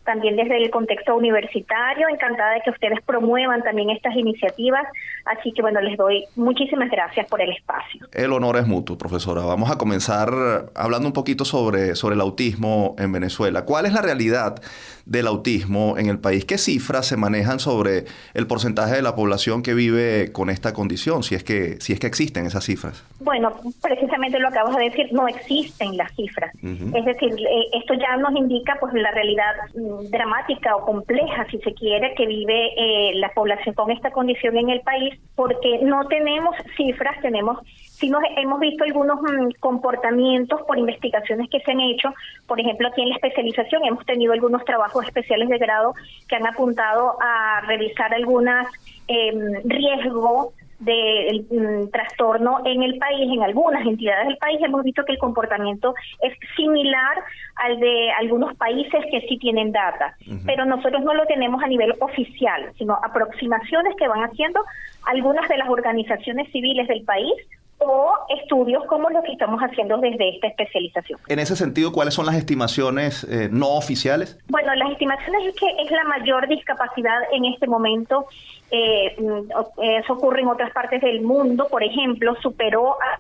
también desde el contexto universitario, encantada de que ustedes promuevan también estas iniciativas, así que bueno, les doy muchísimas gracias por el espacio. El honor es mutuo, profesora. Vamos a comenzar hablando un poquito sobre, sobre el autismo en Venezuela. ¿Cuál es la realidad del autismo en el país? ¿Qué cifras se manejan sobre el porcentaje de la población que vive con esta condición, si es que, si es que existen esas cifras? Bueno, precisamente lo acabas de decir, no existen las cifras. Es decir, eh, esto ya nos indica pues la realidad mm, dramática o compleja, si se quiere, que vive eh, la población con esta condición en el país, porque no tenemos cifras, tenemos sí nos hemos visto algunos mm, comportamientos por investigaciones que se han hecho, por ejemplo aquí en la especialización hemos tenido algunos trabajos especiales de grado que han apuntado a revisar algunas eh, riesgos del mm, trastorno en el país, en algunas entidades del país, hemos visto que el comportamiento es similar al de algunos países que sí tienen data, pero nosotros no lo tenemos a nivel oficial, sino aproximaciones que van haciendo algunas de las organizaciones civiles del país o estudios como los que estamos haciendo desde esta especialización. En ese sentido, ¿cuáles son las estimaciones eh, no oficiales? Bueno, las estimaciones es que es la mayor discapacidad en este momento. Eh, mm, eso ocurre en otras partes del mundo, por ejemplo, superó a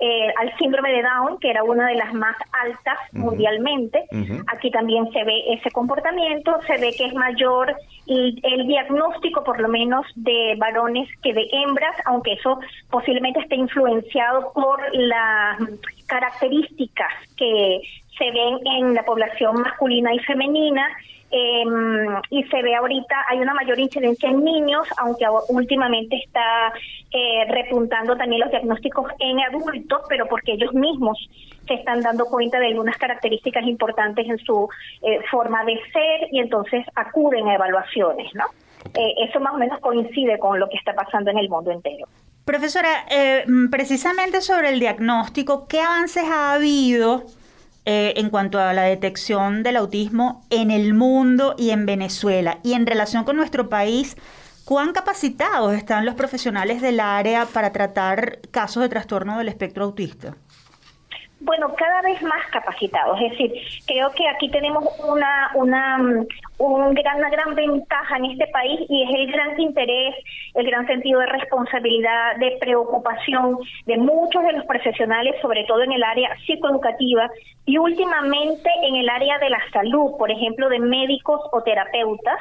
eh, al síndrome de Down, que era una de las más altas mundialmente. Aquí también se ve ese comportamiento, se ve que es mayor el, el, diagnóstico, por lo menos, de varones que de hembras, aunque eso posiblemente esté influenciado por las características que se ven en la población masculina y femenina eh, y se ve ahorita, hay una mayor incidencia en niños, aunque últimamente está eh, repuntando también los diagnósticos en adultos, pero porque ellos mismos se están dando cuenta de algunas características importantes en su eh, forma de ser y entonces acuden a evaluaciones, ¿no? Eh, eso más o menos coincide con lo que está pasando en el mundo entero. Profesora, precisamente sobre el diagnóstico, ¿qué avances ha habido eh, en cuanto a la detección del autismo en el mundo y en Venezuela. Y en relación con nuestro país, ¿cuán capacitados están los profesionales del área para tratar casos de trastorno del espectro autista? Bueno, cada vez más capacitados. Es decir, creo que aquí tenemos una, una, un gran, una gran ventaja en este país y es el gran interés, el gran sentido de responsabilidad, de preocupación de muchos de los profesionales, sobre todo en el área psicoeducativa y últimamente en el área de la salud, por ejemplo, de médicos o terapeutas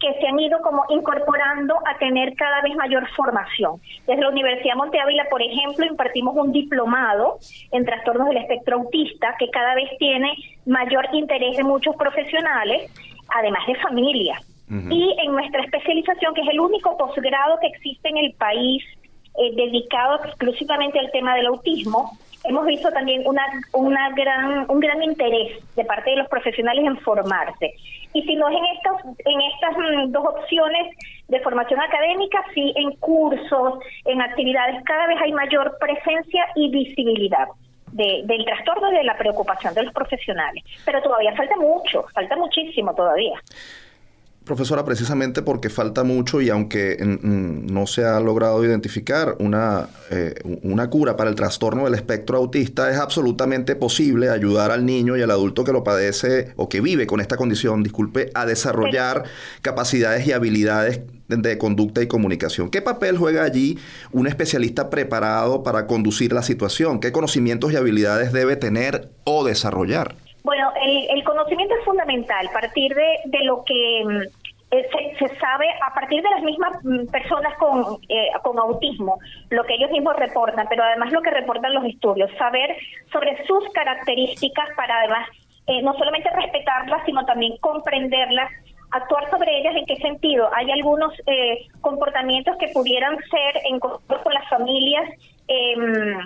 que se han ido como incorporando a tener cada vez mayor formación. Desde la Universidad Monte Ávila, por ejemplo, impartimos un diplomado en trastornos del espectro autista que cada vez tiene mayor interés de muchos profesionales, además de familia. Y en nuestra especialización, que es el único posgrado que existe en el país eh, dedicado exclusivamente al tema del autismo, hemos visto también una, una gran, un gran interés de parte de los profesionales en formarse. Y si no es en, estos, en estas mm, dos opciones de formación académica, sí en cursos, en actividades, cada vez hay mayor presencia y visibilidad. del trastorno y de la preocupación de los profesionales. Pero todavía falta mucho, falta muchísimo todavía. Profesora, precisamente porque falta mucho y aunque no se ha logrado identificar una, eh, una cura para el trastorno del espectro autista, es absolutamente posible ayudar al niño y al adulto que lo padece o que vive con esta condición, disculpe, a desarrollar capacidades y habilidades de conducta y comunicación. ¿Qué papel juega allí un especialista preparado para conducir la situación? ¿Qué conocimientos y habilidades debe tener o desarrollar? Bueno, el, conocimiento es fundamental, a partir de, lo que eh, se, sabe, a partir de las mismas mm, personas con, eh, con autismo, lo que ellos mismos reportan, pero además lo que reportan los estudios, saber sobre sus características para además eh, no solamente respetarlas, sino también comprenderlas actuar sobre ellas, en qué sentido. Hay algunos comportamientos que pudieran ser en con las familias em,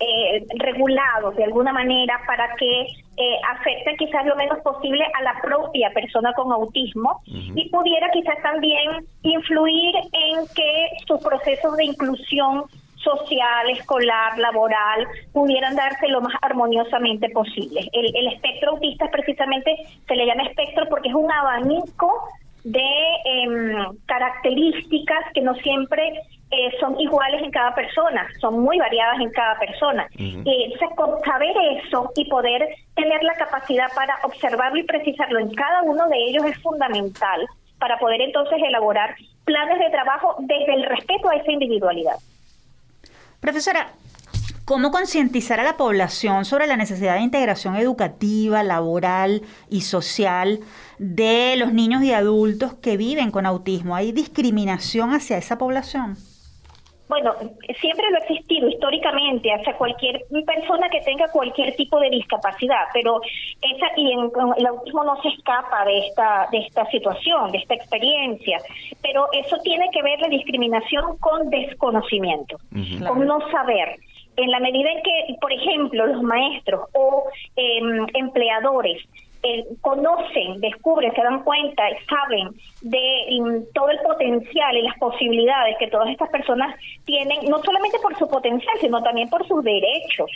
eh, regulados de alguna manera para que eh, afecte quizás lo menos posible a la propia persona con autismo y pudiera quizás también influir en que sus procesos de inclusión social, escolar, laboral, pudieran darse lo más armoniosamente posible. El, el espectro autista precisamente se le llama espectro porque es un abanico de em, características que no siempre eh, son iguales en cada persona, son muy variadas en cada persona. y saber eso y poder tener la capacidad para observarlo y precisarlo en cada uno de ellos es fundamental para poder entonces elaborar planes de trabajo desde el respeto a esa individualidad. Profesora, ¿Cómo concientizar a la población sobre la necesidad de integración educativa, laboral y social de los niños y adultos que viven con autismo? ¿Hay discriminación hacia esa población? Bueno, siempre lo ha existido históricamente hacia cualquier persona que tenga cualquier tipo de discapacidad, pero esa y el autismo no se escapa de esta de esta situación, de esta experiencia, pero eso tiene que ver la discriminación con desconocimiento, con no saber en la medida en que, por ejemplo, los maestros o em, empleadores eh, conocen, descubren, se dan cuenta, saben de em, todo el potencial y las posibilidades que todas estas personas tienen, no solamente por su potencial, sino también por sus derechos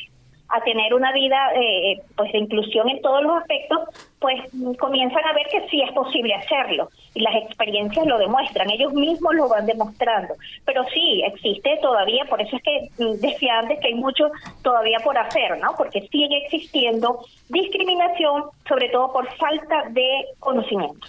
a tener una vida eh, pues de inclusión en todos los aspectos, pues comienzan a ver que sí es posible hacerlo y las experiencias lo demuestran, ellos mismos lo van demostrando. Pero sí, existe todavía, por eso es que mm, decía antes que hay mucho todavía por hacer, ¿no? Porque sigue existiendo discriminación, sobre todo por falta de conocimiento.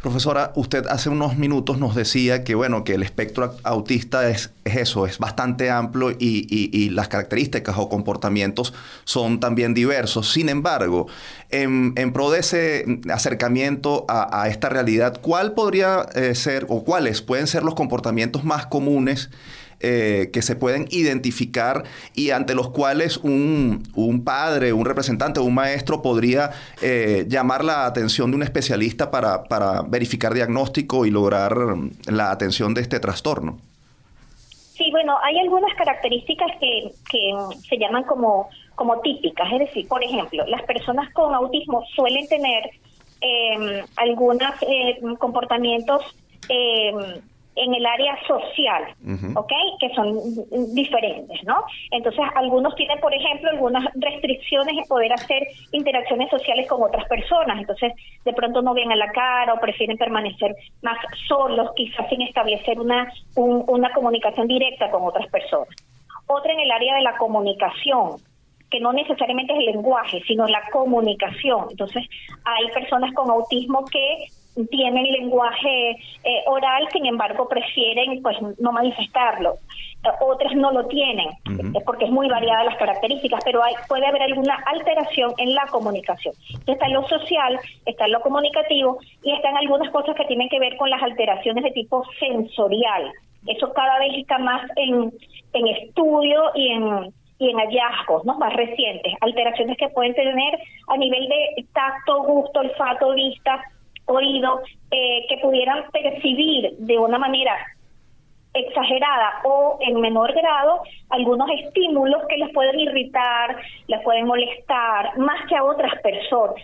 Profesora, usted hace unos minutos nos decía que, bueno, que el espectro autista es, eso, es bastante amplio y, las características o comportamientos son también diversos. Sin embargo, en, pro de ese acercamiento a, esta realidad, ¿cuál podría eh, ser o cuáles pueden ser los comportamientos más comunes eh, que se pueden identificar y ante los cuales un, un padre, un representante, un maestro podría eh, llamar la atención de un especialista para, para verificar diagnóstico y lograr la atención de este trastorno. Sí, bueno, hay algunas características que, que se llaman como, como típicas, es decir, por ejemplo, las personas con autismo suelen tener eh, algunos eh, comportamientos eh, en el área social, ¿ok? Que son diferentes, ¿no? Entonces, algunos tienen, por ejemplo, algunas restricciones en poder hacer interacciones sociales con otras personas. Entonces, de pronto no ven a la cara o prefieren permanecer más solos, quizás sin establecer una, una comunicación directa con otras personas. Otra en el área de la comunicación. que no necesariamente es el lenguaje, sino la comunicación. Entonces, hay personas con autismo que tienen lenguaje eh, oral, sin embargo prefieren pues no manifestarlo. otras no lo tienen, porque es muy variada las características, pero hay, puede haber alguna alteración en la comunicación. está en lo social, está en lo comunicativo y están algunas cosas que tienen que ver con las alteraciones de tipo sensorial. Eso cada vez está más en, en estudio y en y en hallazgos ¿no? más recientes, alteraciones que pueden tener a nivel de tacto, gusto, olfato, vista, oído, eh, que pudieran percibir de una manera exagerada o en menor grado algunos estímulos que les pueden irritar, les pueden molestar más que a otras personas.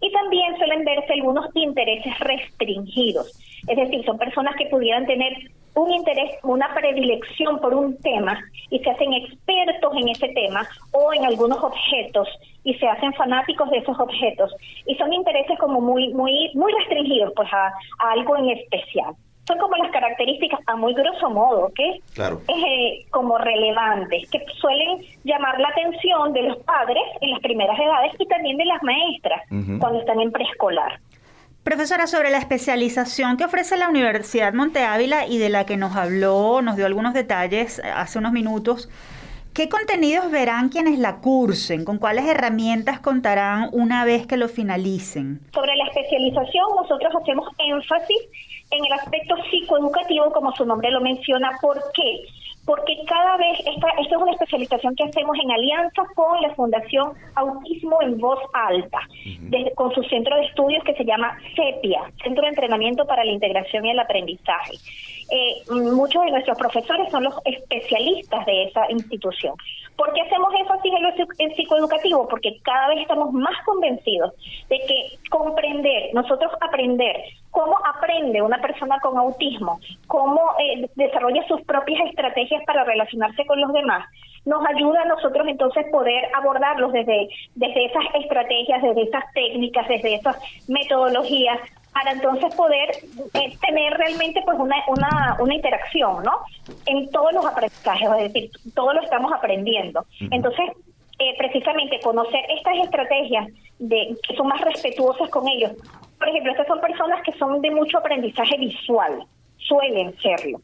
Y también suelen verse algunos intereses restringidos, es decir, son personas que pudieran tener un interés, una predilección por un tema y se hacen expertos en ese tema o en algunos objetos y se hacen fanáticos de esos objetos. Y son intereses como muy muy muy restringidos pues a, algo en especial. Son como las características a muy grosso modo que claro. eh, como relevantes que suelen llamar la atención de los padres en las primeras edades y también de las maestras cuando están en preescolar Profesora, sobre la especialización que ofrece la Universidad Monte Ávila y de la que nos habló, nos dio algunos detalles hace unos minutos, ¿qué contenidos verán quienes la cursen? ¿Con cuáles herramientas contarán una vez que lo finalicen? Sobre la especialización, nosotros hacemos énfasis en el aspecto psicoeducativo, como su nombre lo menciona. ¿Por qué? Porque cada vez, esta, esta es una especialización que hacemos en alianza con la Fundación Autismo en Voz Alta, con su centro de estudios que se llama CEPIA, Centro de Entrenamiento para la Integración y el Aprendizaje. Eh, muchos de nuestros profesores son los especialistas de esa institución. ¿Por qué hacemos énfasis en lo psicoeducativo? Porque cada vez estamos más convencidos de que comprender, nosotros aprender cómo aprende una persona con autismo, cómo eh, desarrolla sus propias estrategias para relacionarse con los demás, nos ayuda a nosotros entonces poder abordarlos desde, desde esas estrategias, desde esas técnicas, desde esas metodologías, para entonces poder eh, tener realmente pues una, una, una interacción, ¿no? En todos los aprendizajes, es decir, todo lo estamos aprendiendo. Entonces, eh, precisamente conocer estas estrategias de que son más respetuosas con ellos. Por ejemplo, estas son personas que son de mucho aprendizaje visual suelen serlo.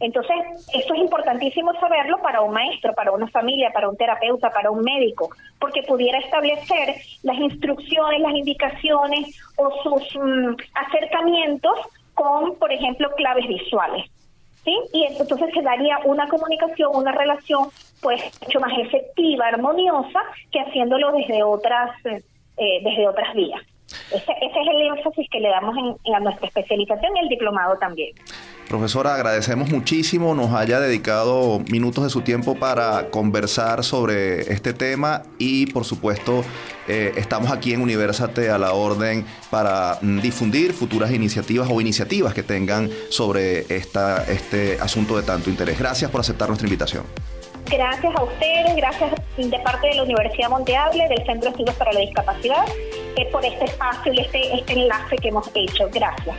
Entonces, eso es importantísimo saberlo para un maestro, para una familia, para un terapeuta, para un médico, porque pudiera establecer las instrucciones, las indicaciones o sus mm, acercamientos con, por ejemplo, claves visuales. ¿Sí? Y entonces se daría una comunicación, una relación pues mucho más efectiva, armoniosa, que haciéndolo desde otras, eh, desde otras vías. Ese, es el énfasis que le damos en, a nuestra especialización y el diplomado también. Profesora, agradecemos muchísimo nos haya dedicado minutos de su tiempo para conversar sobre este tema y por supuesto eh, estamos aquí en Universate a la orden para difundir futuras iniciativas o iniciativas que tengan sobre este asunto de tanto interés. Gracias por aceptar nuestra invitación. Gracias a ustedes, gracias de parte de la Universidad Monteable, del Centro de Estudios para la Discapacidad, eh, por este espacio y este, este enlace que hemos hecho. Gracias.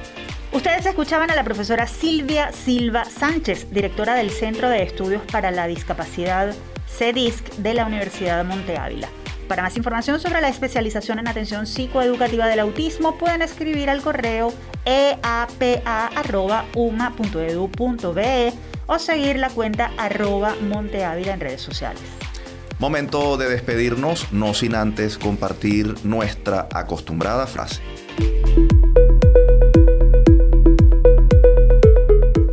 Ustedes escuchaban a la profesora Silvia Silva Sánchez, directora del Centro de Estudios para la Discapacidad CEDISC de la Universidad Monte Ávila. Para más información sobre la especialización en atención psicoeducativa del autismo, pueden escribir al correo eapa.uma.edu.be o seguir la cuenta arroba Monteávila en redes sociales. Momento de despedirnos, no sin antes compartir nuestra acostumbrada frase.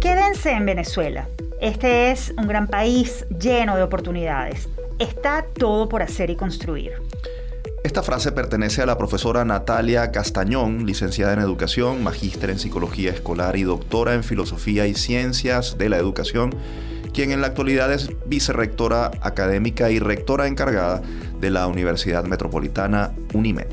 Quédense en Venezuela. Este es un gran país lleno de oportunidades. Está todo por hacer y construir. Esta frase pertenece a la profesora Natalia Castañón, licenciada en Educación, magíster en Psicología Escolar y doctora en Filosofía y Ciencias de la Educación, quien en la actualidad es vicerrectora académica y rectora encargada de la Universidad Metropolitana UNIMED.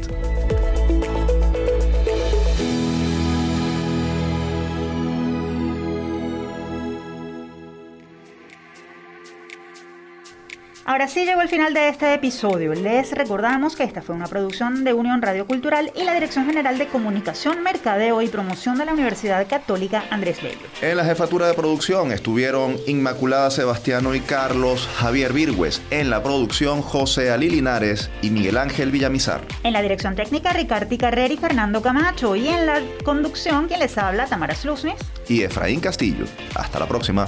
Ahora sí llegó el final de este episodio. Les recordamos que esta fue una producción de Unión Radio Cultural y la Dirección General de Comunicación, Mercadeo y Promoción de la Universidad Católica Andrés Bello. En la jefatura de producción estuvieron Inmaculada Sebastiano y Carlos Javier Virgües. En la producción José Ali Linares y Miguel Ángel Villamizar. En la dirección técnica Ricardo Carrera y Fernando Camacho. Y en la conducción quien les habla Tamara Slusnis y Efraín Castillo. Hasta la próxima.